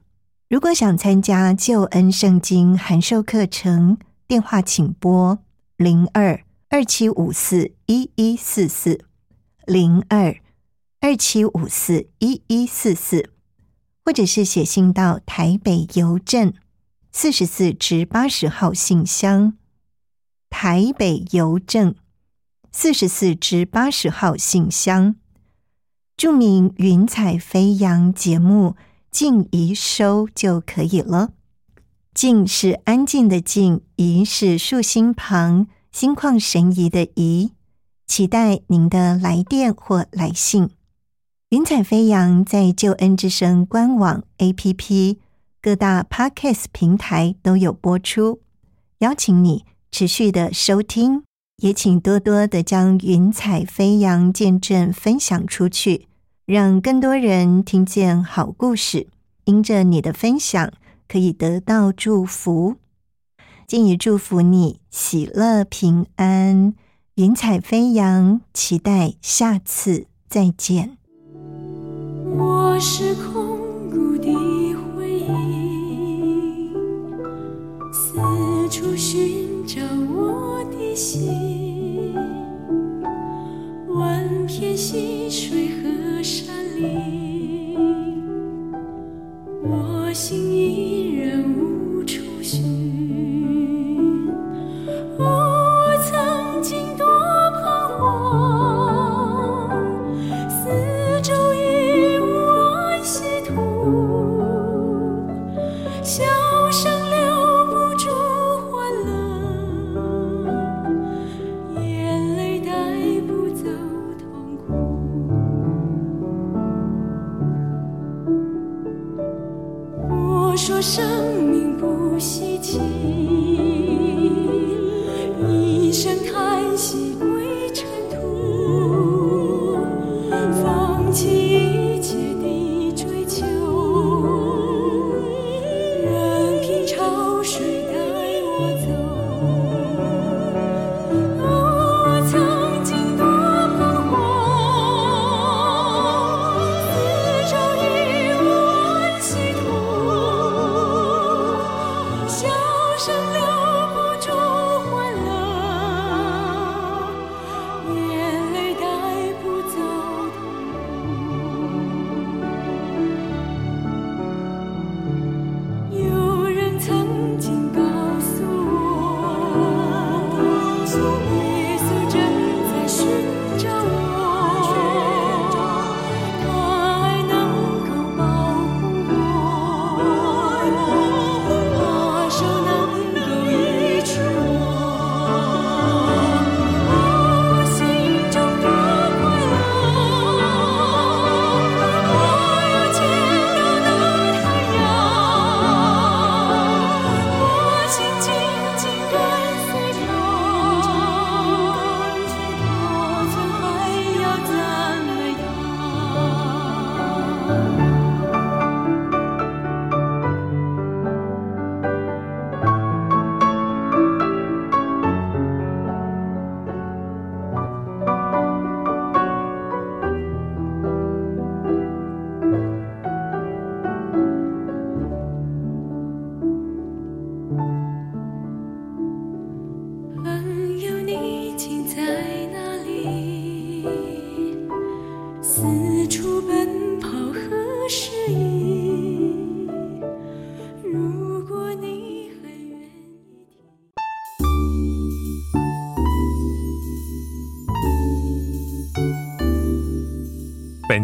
如果想参加救恩圣经函授课程，电话请拨零二。二七五四一一四四零二二七五四一一四四，或者是写信到台北邮政四十四至八十号信箱，台北邮政四十四至八十号信箱，注明“云彩飞扬”节目静怡收就可以了。静是安静的静，怡是竖心旁。心旷神怡的怡，期待您的来电或来信。云彩飞扬在救恩之声官网、APP、各大 Podcast 平台都有播出，邀请你持续的收听，也请多多的将云彩飞扬见证分享出去，让更多人听见好故事。因着你的分享，可以得到祝福。敬以祝福你喜乐平安，云彩飞扬，期待下次再见。我是空谷的回忆，四处寻找心，万片溪水和山林，我心依然